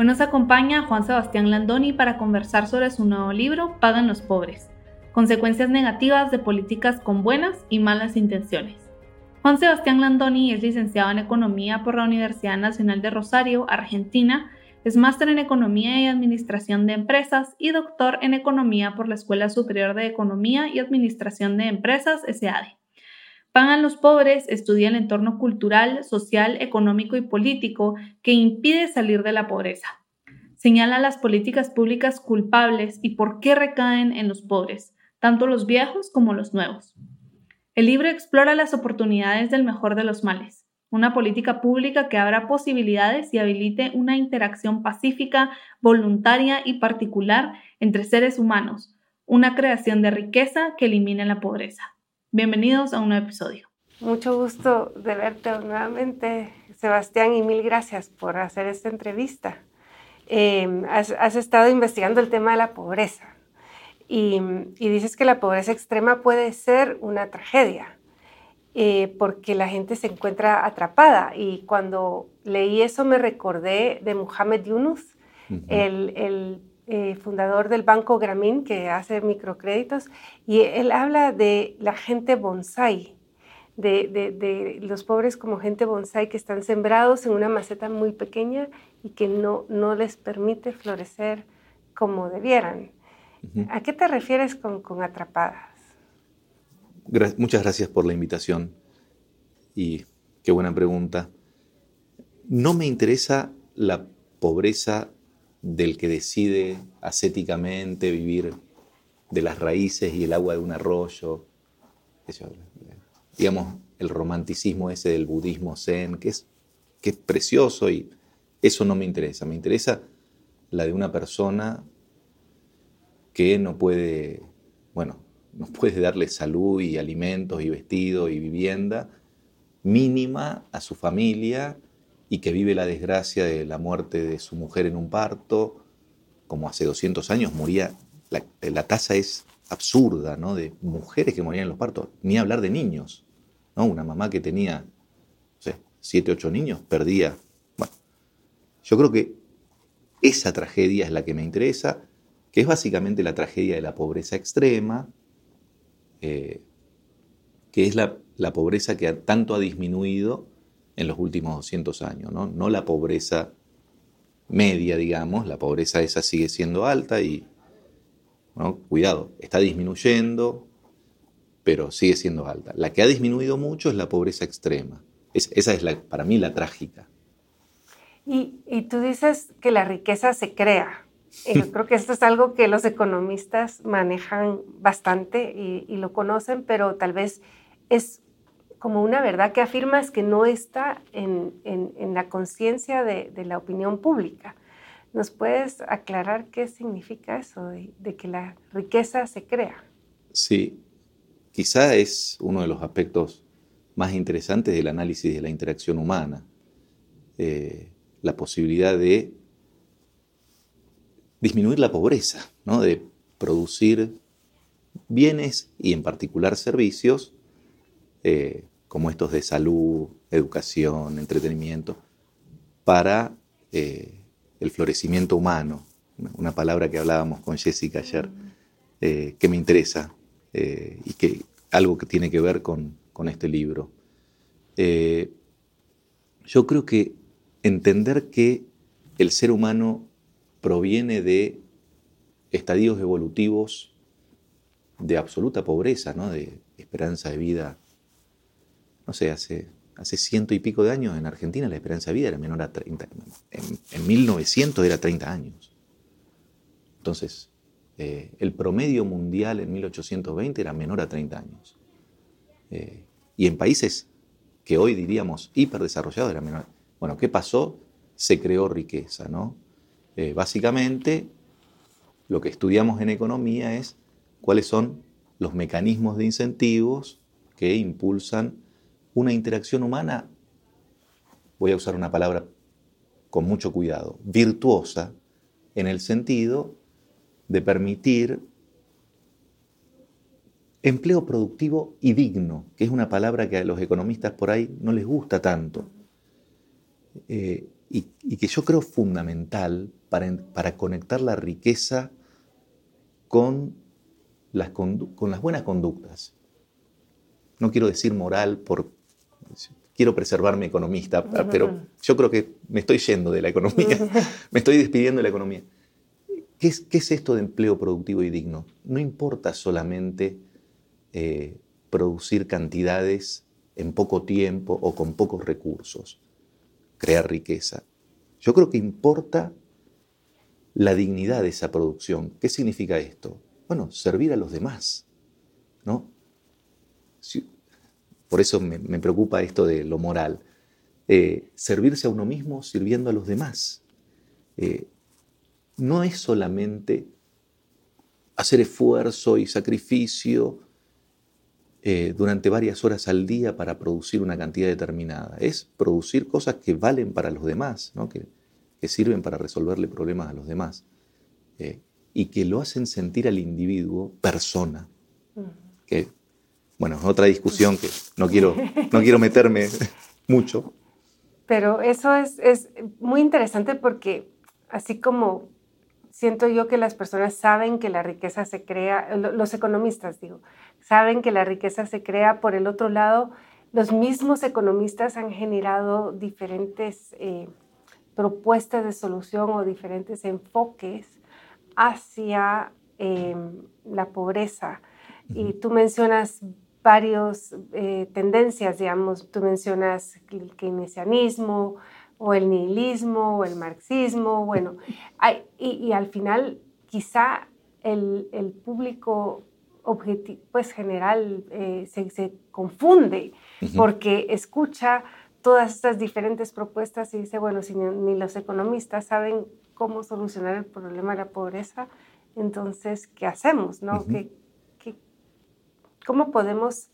Hoy nos acompaña Juan Sebastián Landoni para conversar sobre su nuevo libro Pagan los pobres, consecuencias negativas de políticas con buenas y malas intenciones. Juan Sebastián Landoni es licenciado en Economía por la Universidad Nacional de Rosario, Argentina, es máster en Economía y Administración de Empresas y doctor en Economía por la Escuela Superior de Economía y Administración de Empresas, SAD. Pagan los pobres estudia el entorno cultural, social, económico y político que impide salir de la pobreza. Señala las políticas públicas culpables y por qué recaen en los pobres, tanto los viejos como los nuevos. El libro explora las oportunidades del mejor de los males, una política pública que abra posibilidades y habilite una interacción pacífica, voluntaria y particular entre seres humanos, una creación de riqueza que elimine la pobreza. Bienvenidos a un nuevo episodio. Mucho gusto de verte nuevamente, Sebastián, y mil gracias por hacer esta entrevista. Em, has, estado investigando el tema de la pobreza y, dices que la pobreza extrema puede ser una tragedia eh, porque la gente se encuentra atrapada. Y cuando leí eso me recordé de Muhammad Yunus, el eh, fundador del Banco Gramín, que hace microcréditos, y él habla de la gente bonsai, de, los pobres como gente bonsai que están sembrados en una maceta muy pequeña y que no, no les permite florecer como debieran. ¿A qué te refieres con, con atrapadas? muchas gracias por la invitación y qué buena pregunta. No me interesa la pobreza del que decide ascéticamente vivir de las raíces y el agua de un arroyo. digamos, el romanticismo ese del budismo zen, que es, que es precioso y eso no me interesa. Me interesa la de una persona que no puede, bueno, no puede darle salud y alimentos y vestido y vivienda mínima a su familia y que vive la desgracia de la muerte de su mujer en un parto, como hace 200 años moría, la, tasa es absurda, ¿no? De mujeres que morían en los partos, ni hablar de niños, ¿no? Una mamá que tenía, no sé, 7, 8 niños, perdía. Bueno, yo creo que esa tragedia es la que me interesa, que es básicamente la tragedia de la pobreza extrema, eh, que es la, la pobreza que tanto ha disminuido en los últimos 200 años, ¿no? No la pobreza media, digamos, la pobreza esa sigue siendo alta y, cuidado, está disminuyendo, pero sigue siendo alta. La que ha disminuido mucho es la pobreza extrema. esa es la, para mí la trágica. Y, tú dices que la riqueza se crea. Y yo creo que esto es algo que los economistas manejan bastante y, y lo conocen, pero tal vez es como una verdad que afirmas que no está en, la conciencia de, la opinión pública. ¿Nos puedes aclarar qué significa eso de, que la riqueza se crea? Sí, quizá es uno de los aspectos más interesantes del análisis de la interacción humana, eh, la posibilidad de disminuir la pobreza, ¿no? de producir bienes y en particular servicios eh, como estos de salud, educación, entretenimiento, para eh, el florecimiento humano, una palabra que hablábamos con Jessica ayer, eh, que me interesa y que algo que tiene que ver con, con este libro. yo creo que entender que el ser humano proviene de estadios evolutivos de absoluta pobreza, ¿no? de esperanza de vida no sé, hace, hace ciento y pico de años en Argentina la esperanza de vida era menor a 30. En, en 1900 era 30 años. Entonces, eh, el promedio mundial en 1820 era menor a 30 años. Eh, y en países que hoy diríamos hiperdesarrollados era menor. Bueno, ¿qué pasó? Se creó riqueza, ¿no? Eh, básicamente, lo que estudiamos en economía es cuáles son los mecanismos de incentivos que impulsan una interacción humana, voy a usar una palabra con mucho cuidado, virtuosa, en el sentido de permitir empleo productivo y digno, que es una palabra que a los economistas por ahí no les gusta tanto, eh, y, que yo creo fundamental para, conectar la riqueza con las, con las buenas conductas. No quiero decir moral por... Quiero preservarme economista, pero yo creo que me estoy yendo de la economía, me estoy despidiendo de la economía. ¿Qué es, ¿Qué es, esto de empleo productivo y digno? No importa solamente eh, producir cantidades en poco tiempo o con pocos recursos, crear riqueza. Yo creo que importa la dignidad de esa producción. ¿Qué significa esto? Bueno, servir a los demás, ¿no? Por eso me, preocupa esto de lo moral. Eh, servirse a uno mismo sirviendo a los demás. Eh, no es solamente hacer esfuerzo y sacrificio eh, durante varias horas al día para producir una cantidad determinada. Es producir cosas que valen para los demás, que, sirven para resolverle problemas a los demás. Y que lo hacen sentir al individuo persona. Que, bueno, es otra discusión que no quiero, no quiero meterme mucho. Pero eso es, es muy interesante porque así como siento yo que las personas saben que la riqueza se crea, los economistas digo, saben que la riqueza se crea. Por el otro lado, los mismos economistas han generado diferentes eh, propuestas de solución o diferentes enfoques hacia em, la pobreza. Y tú mencionas varias eh, tendencias, digamos, tú mencionas el keynesianismo o el nihilismo o el marxismo, bueno, y, y, al final quizá el, el público pues general eh, se, confunde porque escucha todas estas diferentes propuestas y dice, bueno, si ni, los economistas saben cómo solucionar el problema de la pobreza, entonces, ¿qué hacemos? No? Cómo podemos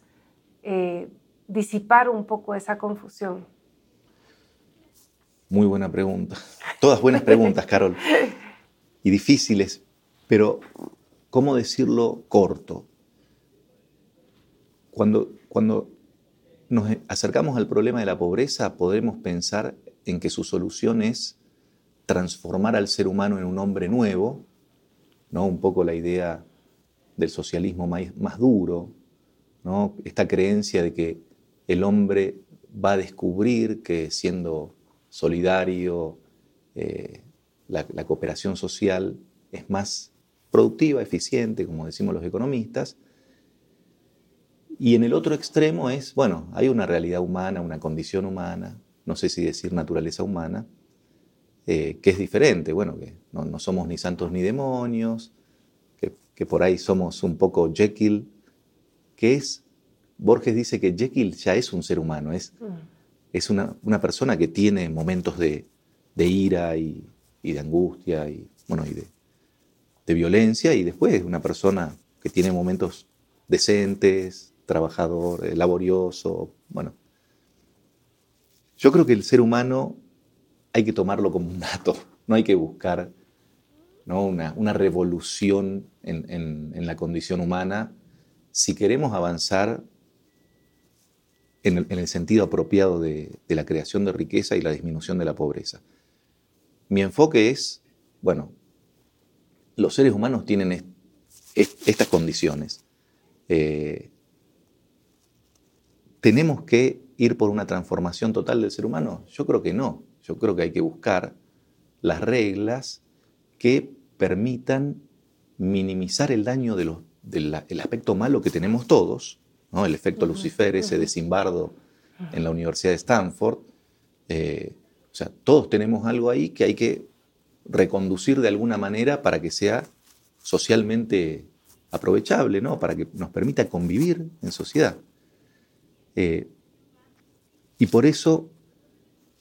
eh, disipar un poco esa confusión? Muy buena pregunta. Todas buenas preguntas, Carol. Y difíciles, pero ¿cómo decirlo corto? Cuando, cuando nos acercamos al problema de la pobreza, podemos pensar en que su solución es transformar al ser humano en un hombre nuevo, ¿no? un poco la idea del socialismo más duro, ¿no? esta creencia de que el hombre va a descubrir que siendo solidario, eh, la, cooperación social es más productiva, eficiente, como decimos los economistas. Y en el otro extremo es, bueno, hay una realidad humana, una condición humana, no sé si decir naturaleza humana, eh, que es diferente, bueno, que no, somos ni santos ni demonios, que, por ahí somos un poco Jekyll, que es, Borges dice que Jekyll ya es un ser humano, es, mm. es una, persona que tiene momentos de, ira y, y, de angustia y, bueno, y de, de violencia y después una persona que tiene momentos decentes, trabajador, eh, laborioso, bueno. Yo creo que el ser humano hay que tomarlo como un dato, no hay que buscar ¿no? Una, revolución en, la condición humana si queremos avanzar en el, sentido apropiado de, de, la creación de riqueza y la disminución de la pobreza. Mi enfoque es, bueno, los seres humanos tienen estas condiciones. Eh, ¿Tenemos que ir por una transformación total del ser humano? Yo creo que no. Yo creo que hay que buscar las reglas que permitan minimizar el daño del aspecto malo que tenemos todos, ¿no? el efecto Lucifer, ese de Simbardo en la Universidad de Stanford. Eh, o sea, todos tenemos algo ahí que hay que reconducir de alguna manera para que sea socialmente aprovechable, ¿no? para que nos permita convivir en sociedad. Eh, y por eso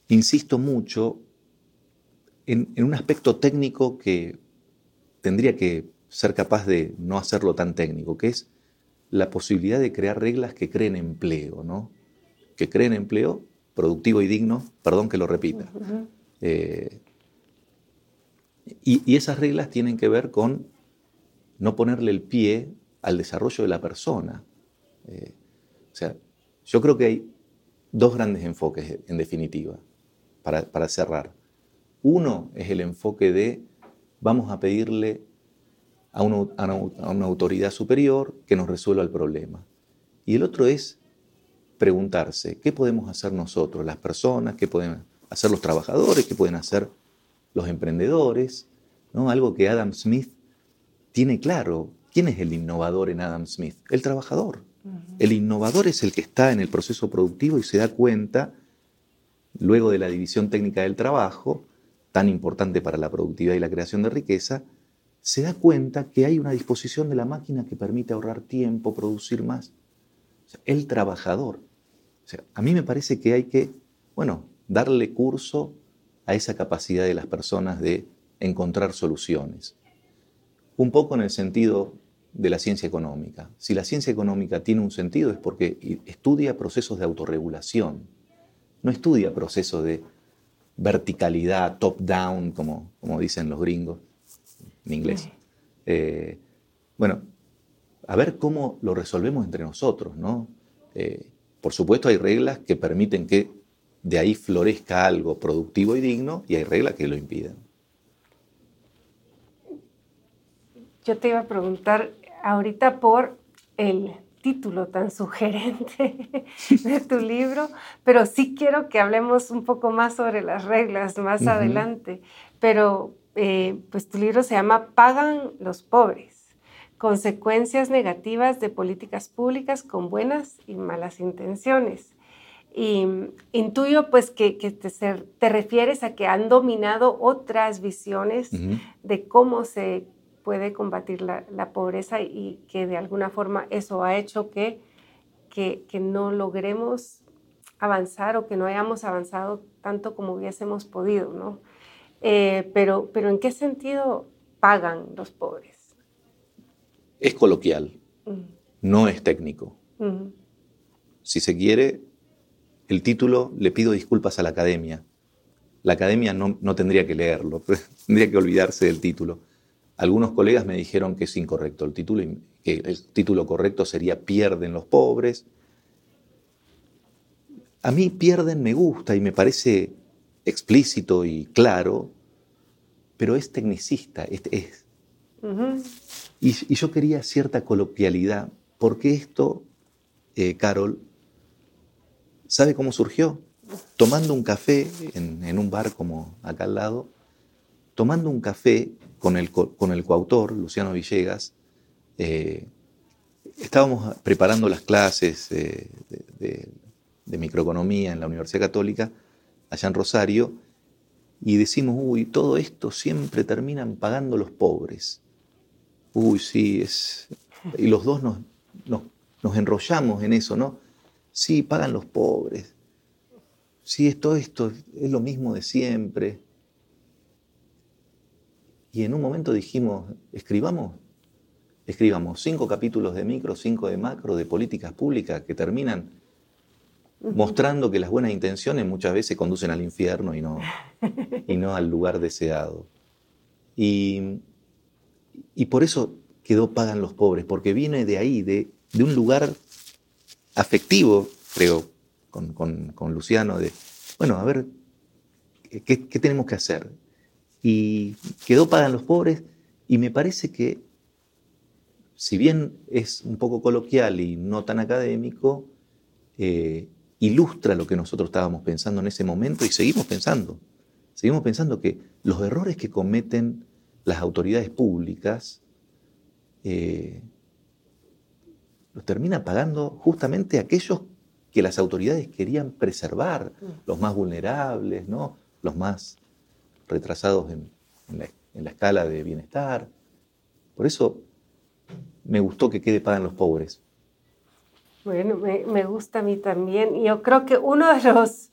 insisto mucho en, un aspecto técnico que tendría que ser capaz de no hacerlo tan técnico, que es la posibilidad de crear reglas que creen empleo, ¿no? Que creen empleo productivo y digno, perdón que lo repita. Eh, y, esas reglas tienen que ver con no ponerle el pie al desarrollo de la persona. Eh, o sea, yo creo que hay dos grandes enfoques, en definitiva, para cerrar. Uno es el enfoque de vamos a pedirle a una, autoridad superior que nos resuelva el problema. Y el otro es preguntarse, ¿qué podemos hacer nosotros, las personas? ¿Qué pueden hacer los trabajadores? ¿Qué pueden hacer los emprendedores? ¿No? Algo que Adam Smith tiene claro. ¿Quién es el innovador en Adam Smith? El trabajador. El innovador es el que está en el proceso productivo y se da cuenta, luego de la división técnica del trabajo, tan importante para la productividad y la creación de riqueza, se da cuenta que hay una disposición de la máquina que permite ahorrar tiempo, producir más. el trabajador. a mí me parece que hay que, bueno, darle curso a esa capacidad de las personas de encontrar soluciones. Un poco en el sentido de la ciencia económica. Si la ciencia económica tiene un sentido es porque estudia procesos de autorregulación, no estudia procesos de verticalidad, top-down, como, como dicen los gringos en inglés. Eh, bueno, a ver cómo lo resolvemos entre nosotros, ¿no? Eh, por supuesto hay reglas que permiten que de ahí florezca algo productivo y digno y hay reglas que lo impiden. Yo te iba a preguntar ahorita por el título tan sugerente de tu libro, pero sí quiero que hablemos un poco más sobre las reglas más adelante. Pero eh, pues tu libro se llama Pagan los pobres, consecuencias negativas de políticas públicas con buenas y malas intenciones. Y intuyo pues que, te, refieres a que han dominado otras visiones de cómo se puede combatir la, pobreza y que de alguna forma eso ha hecho que, que, que no logremos avanzar o que no hayamos avanzado tanto como hubiésemos podido, ¿no? Eh, pero, pero ¿en qué sentido pagan los pobres? Es coloquial, no es técnico. Si se quiere, el título le pido disculpas a la academia. La academia no, no tendría que leerlo, tendría que olvidarse del título. Algunos colegas me dijeron que es incorrecto el título, que el título correcto sería Pierden los pobres. A mí pierden me gusta y me parece explícito y claro, pero es tecnicista. Es, y, yo quería cierta coloquialidad, porque esto, eh, Carol, ¿sabe cómo surgió? Tomando un café en, un bar como acá al lado, tomando un café con el, con el coautor, Luciano Villegas, eh, estábamos preparando las clases de, de, microeconomía en la Universidad Católica, allá en Rosario, y decimos, uy, todo esto siempre terminan pagando los pobres. Uy, sí, es... Y los dos nos, nos, enrollamos en eso, ¿no? Sí, pagan los pobres. Sí, esto, esto es lo mismo de siempre. Y en un momento dijimos, escribamos, escribamos cinco capítulos de micro, cinco de macro, de políticas públicas que terminan mostrando que las buenas intenciones muchas veces conducen al infierno y no, y no al lugar deseado. Y, por eso quedó Pagan los pobres, porque viene de ahí, de, un lugar afectivo, creo, con, Luciano, de, bueno, a ver, ¿qué, tenemos que hacer? Y quedó Pagan los pobres y me parece que, si bien es un poco coloquial y no tan académico, eh, ilustra lo que nosotros estábamos pensando en ese momento y seguimos pensando. Seguimos pensando que los errores que cometen las autoridades públicas eh, los termina pagando justamente aquellos que las autoridades querían preservar, mm. los más vulnerables, ¿no? los más retrasados en, la, escala de bienestar. Por eso me gustó que quede pagan los pobres, bueno, me, gusta a mí también. Yo creo que uno de los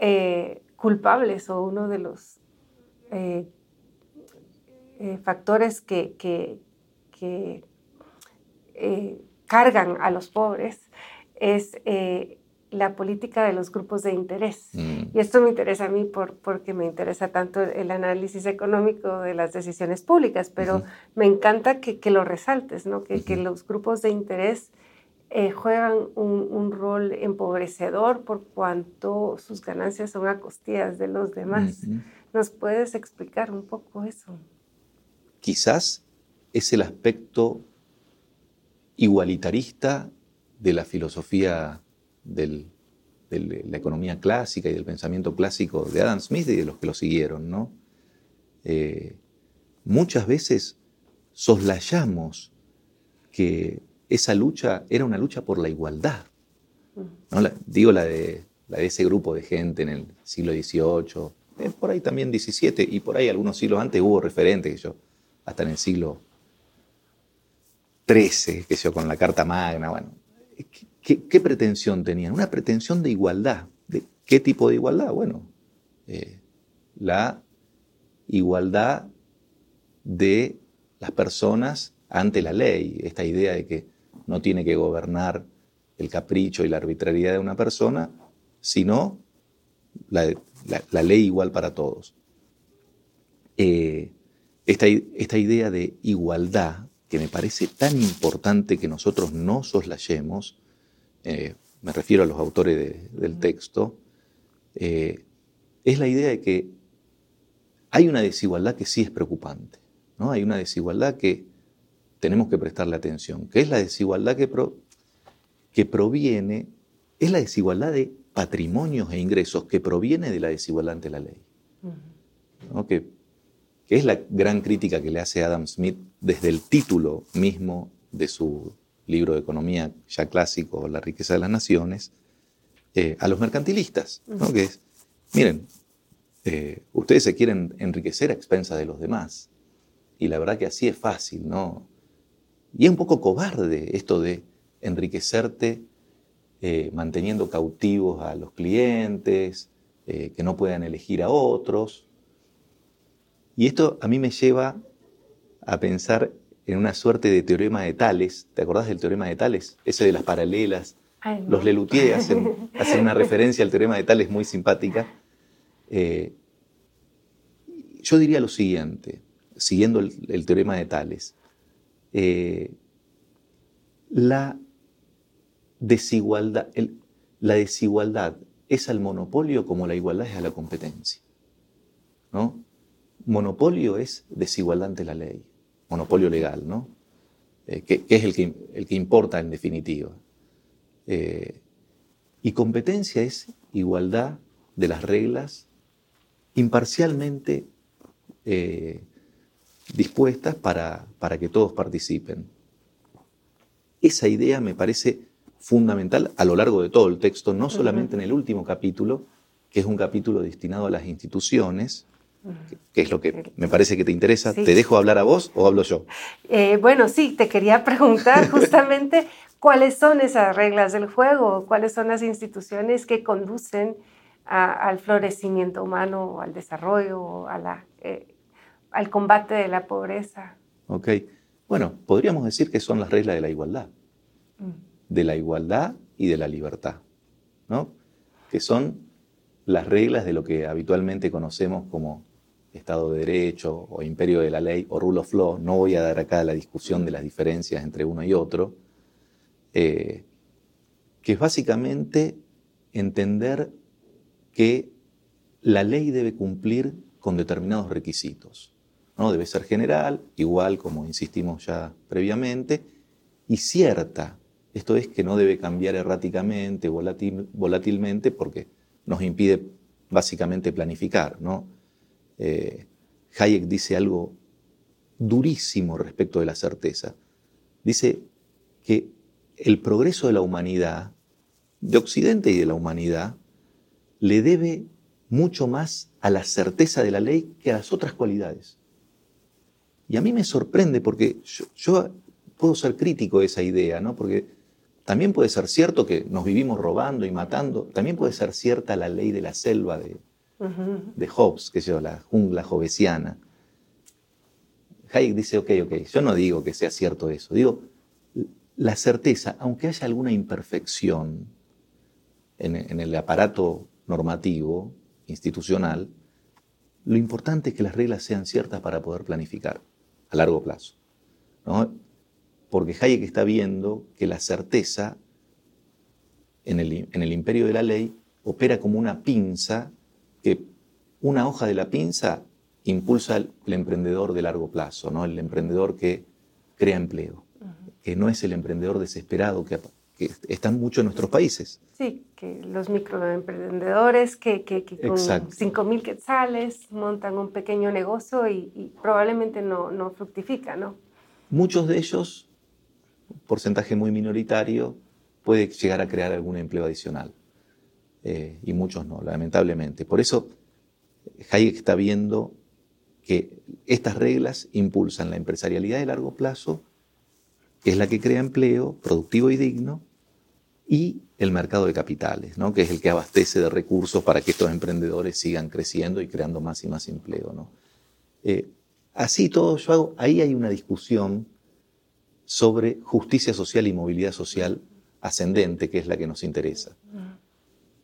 eh, culpables o uno de los eh, eh, factores que, que cargan a los pobres es la política de los grupos de interés. Mm. Y esto me interesa a mí por, porque me interesa tanto el análisis económico de las decisiones públicas, pero me encanta que, que, lo resaltes, ¿no? que, que los grupos de interés eh, juegan un, un, rol empobrecedor por cuanto sus ganancias son a costillas de los demás. ¿Nos puedes explicar un poco eso? Quizás es el aspecto igualitarista de la filosofía de la economía clásica y del pensamiento clásico de Adam Smith y de los que lo siguieron, ¿no? Eh, muchas veces soslayamos que esa lucha era una lucha por la igualdad. ¿no? digo la de, la de ese grupo de gente en el siglo XVIII, eh, por ahí también XVII, y por ahí algunos siglos antes hubo referentes, yo, hasta en el siglo XIII, que yo, con la Carta Magna, bueno, ¿Qué, pretensión tenían? Una pretensión de igualdad. ¿De qué tipo de igualdad? Bueno, eh, la igualdad de las personas ante la ley. Esta idea de que no tiene que gobernar el capricho y la arbitrariedad de una persona, sino la, ley igual para todos. Eh, esta, esta idea de igualdad, que me parece tan importante que nosotros no soslayemos, eh, me refiero a los autores del texto, eh, es la idea de que hay una desigualdad que sí es preocupante, ¿no? Hay una desigualdad que tenemos que prestarle atención, que es la desigualdad que, que proviene, es la desigualdad de patrimonios e ingresos que proviene de la desigualdad ante la ley. que, que es la gran crítica que le hace Adam Smith desde el título mismo de su libro de economía ya clásico, La riqueza de las naciones, eh, a los mercantilistas, ¿no? que es, miren, eh, ustedes se quieren enriquecer a expensas de los demás, y la verdad que así es fácil, ¿no? Y es un poco cobarde esto de enriquecerte eh, manteniendo cautivos a los clientes, que no puedan elegir a otros. Y esto a mí me lleva a pensar en una suerte de teorema de Tales. ¿Te acordás del teorema de Tales? Ese de las paralelas. Los Lelutier hacen, una referencia al teorema de Tales muy simpática. Eh, yo diría lo siguiente, siguiendo el, teorema de Tales. Eh, la desigualdad, la desigualdad es al monopolio como la igualdad es a la competencia. ¿no? Monopolio es desigualdad ante la ley monopolio legal, ¿no? Eh, que, es el que, el que, importa en definitiva. Eh, y competencia es igualdad de las reglas imparcialmente dispuestas para, para que todos participen. Esa idea me parece fundamental a lo largo de todo el texto, no solamente en el último capítulo, que es un capítulo destinado a las instituciones, que es lo que me parece que te interesa. ¿Te dejo hablar a vos o hablo yo? Eh, bueno, sí, te quería preguntar justamente cuáles son esas reglas del juego, cuáles son las instituciones que conducen al florecimiento humano, al desarrollo, a la, eh, al combate de la pobreza. Ok, bueno, podríamos decir que son las reglas de la igualdad, mm. de la igualdad y de la libertad, ¿no? Que son las reglas de lo que habitualmente conocemos como Estado de Derecho o Imperio de la Ley o Rule of Law, no voy a dar acá la discusión de las diferencias entre uno y otro, eh, que es básicamente entender que la ley debe cumplir con determinados requisitos. ¿No? Debe ser general, igual como insistimos ya previamente, y cierta. Esto es que no debe cambiar erráticamente, volátilmente, porque nos impide básicamente planificar. ¿no? Eh, Hayek dice algo durísimo respecto de la certeza. Dice que el progreso de la humanidad, de Occidente y de la humanidad, le debe mucho más a la certeza de la ley que a las otras cualidades. Y a mí me sorprende porque yo, puedo ser crítico de esa idea, ¿no? Porque también puede ser cierto que nos vivimos robando y matando, también puede ser cierta la ley de la selva de, de Hobbes, que es la jungla jovesiana. Hayek dice, ok, ok, yo no digo que sea cierto eso, digo, la certeza, aunque haya alguna imperfección en, el aparato normativo, institucional, lo importante es que las reglas sean ciertas para poder planificar a largo plazo. Porque Hayek está viendo que la certeza en el, en el imperio de la ley opera como una pinza que una hoja de la pinza impulsa el, emprendedor de largo plazo, ¿no? el emprendedor que crea empleo, que no es el emprendedor desesperado que, que están mucho en nuestros países. Sí, que los microemprendedores que, que, que con 5 mil quetzales montan un pequeño negocio y, probablemente no, no fructifica, ¿no? Muchos de ellos, porcentaje muy minoritario, puede llegar a crear algún empleo adicional. Eh, y muchos no, lamentablemente. Por eso Hayek está viendo que estas reglas impulsan la empresarialidad de largo plazo, que es la que crea empleo productivo y digno, y el mercado de capitales, ¿no? que es el que abastece de recursos para que estos emprendedores sigan creciendo y creando más y más empleo. ¿no? Eh, así todo, yo hago, ahí hay una discusión sobre justicia social y movilidad social ascendente, que es la que nos interesa.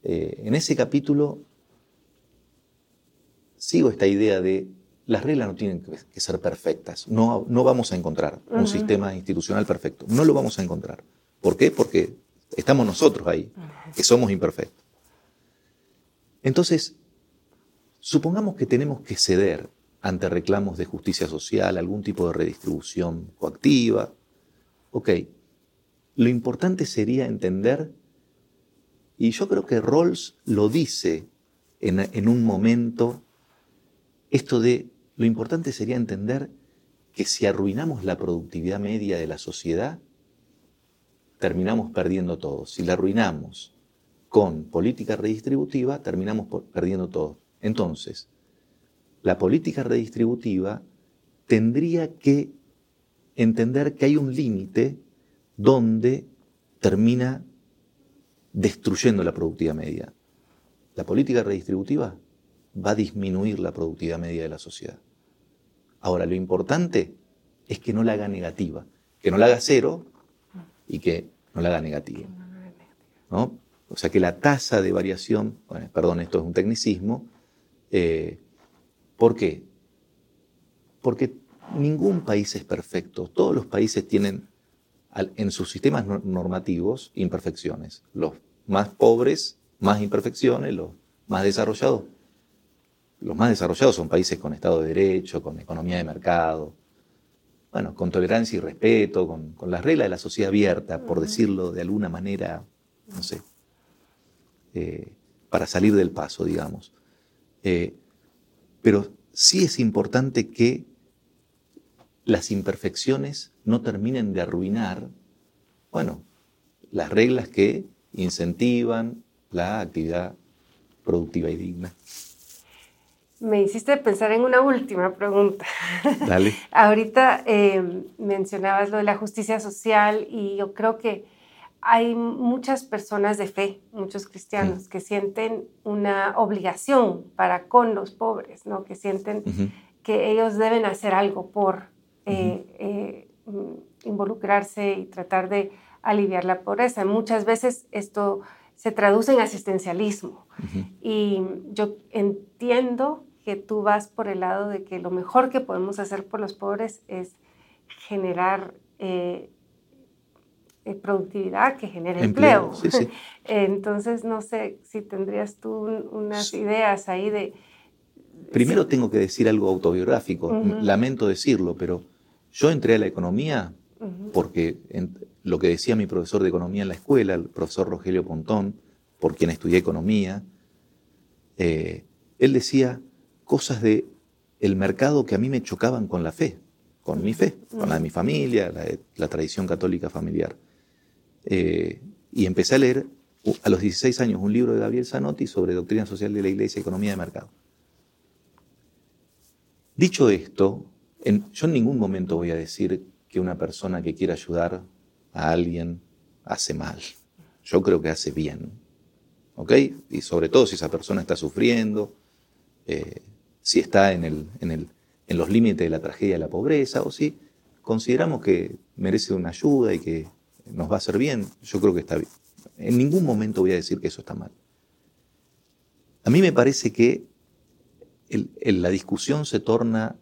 Eh, en ese capítulo sigo esta idea de las reglas no tienen que ser perfectas. No, no vamos a encontrar un sistema institucional perfecto. No lo vamos a encontrar. ¿Por qué? Porque estamos nosotros ahí, que somos imperfectos. Entonces, supongamos que tenemos que ceder ante reclamos de justicia social, algún tipo de redistribución coactiva. Ok, lo importante sería entender, y yo creo que Rawls lo dice en, en un momento esto de lo importante sería entender que si arruinamos la productividad media de la sociedad, terminamos perdiendo todo. Si la arruinamos con política redistributiva, terminamos perdiendo todo. Entonces, la política redistributiva tendría que entender que hay un límite donde termina destruyendo la productividad media. La política redistributiva va a disminuir la productividad media de la sociedad. Ahora, lo importante es que no la haga negativa, que no la haga cero y que no la haga negativa. ¿no? O sea, que la tasa de variación, perdón, esto es un tecnicismo, eh, ¿por qué? Porque ningún país es perfecto, todos los países tienen en sus sistemas normativos imperfecciones. Los más pobres, más imperfecciones, los más desarrollados, los más desarrollados son países con Estado de Derecho, con economía de mercado, bueno, con tolerancia y respeto, con, las reglas de la sociedad abierta, por decirlo de alguna manera, no sé, eh, para salir del paso, digamos. Eh, pero sí es importante que las imperfecciones no terminen de arruinar, bueno, las reglas que incentivan la actividad productiva y digna. Me hiciste pensar en una última pregunta. Dale. Ahorita eh, mencionabas lo de la justicia social y yo creo que hay muchas personas de fe, muchos cristianos, que sienten una obligación para con los pobres, ¿no? que sienten que ellos deben hacer algo por eh, eh, involucrarse y tratar de aliviar la pobreza. Muchas veces esto se traduce en asistencialismo. Y yo entiendo que tú vas por el lado de que lo mejor que podemos hacer por los pobres es generar eh, eh, productividad que genere empleo. Entonces, no sé si tendrías tú unas ideas ahí de... Primero tengo que decir algo autobiográfico, lamento decirlo, pero yo entré a la economía porque lo que decía mi profesor de economía en la escuela, el profesor Rogelio Pontón, por quien estudié economía, eh, él decía, cosas de el mercado que a mí me chocaban con la fe, con mi fe, con la de mi familia, la, tradición católica familiar. Eh, y empecé a leer a los 16 años un libro de Gabriel Zanotti sobre doctrina social de la Iglesia y economía de mercado. Dicho esto, yo en ningún momento voy a decir que una persona que quiera ayudar a alguien hace mal. Yo creo que hace bien. ¿Ok? Y sobre todo si esa persona está sufriendo, eh, si está en los límites de la tragedia de la pobreza, o si consideramos que merece una ayuda y que nos va a hacer bien, yo creo que está bien. En ningún momento voy a decir que eso está mal. A mí me parece que la discusión se torna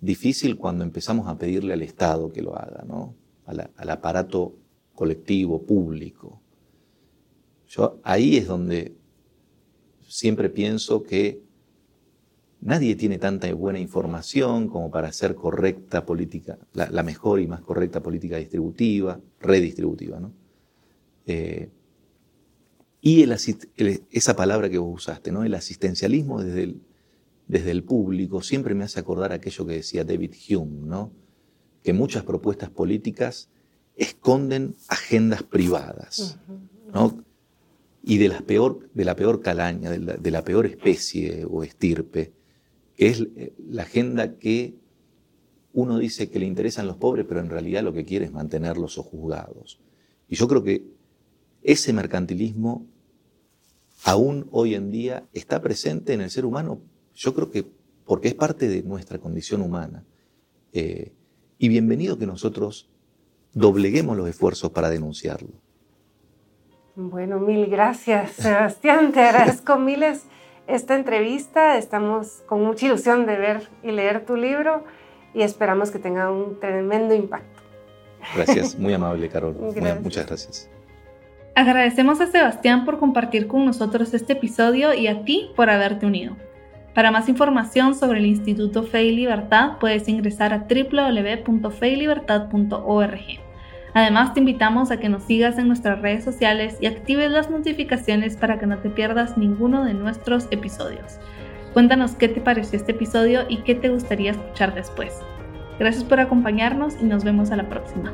difícil cuando empezamos a pedirle al Estado que lo haga, ¿no? Al aparato colectivo, público. Yo ahí es donde siempre pienso que nadie tiene tanta buena información como para hacer correcta política, la, mejor y más correcta política distributiva, redistributiva. ¿no? Eh, y esa palabra que vos usaste, ¿no? el asistencialismo desde el, desde el público, siempre me hace acordar aquello que decía David Hume, ¿no? Que muchas propuestas políticas esconden agendas privadas. ¿no? Y de, las peor, de la peor calaña, de la peor especie o estirpe que es eh, la agenda que uno dice que le interesan los pobres, pero en realidad lo que quiere es mantenerlos sojuzgados. Y yo creo que ese mercantilismo aún hoy en día está presente en el ser humano, yo creo que porque es parte de nuestra condición humana. Eh, y bienvenido que nosotros dobleguemos los esfuerzos para denunciarlo. Bueno, mil gracias, Sebastián. Te agradezco miles esta entrevista. Estamos con mucha ilusión de ver y leer tu libro y esperamos que tenga un tremendo impacto. Gracias, muy amable, Carol. muchas gracias. Agradecemos a Sebastián por compartir con nosotros este episodio y a ti por haberte unido. Para más información sobre el Instituto Fe y Libertad puedes ingresar a www.feylibertad.org. Además, te invitamos a que nos sigas en nuestras redes sociales y actives las notificaciones para que no te pierdas ninguno de nuestros episodios. Cuéntanos qué te pareció este episodio y qué te gustaría escuchar después. Gracias por acompañarnos y nos vemos a la próxima.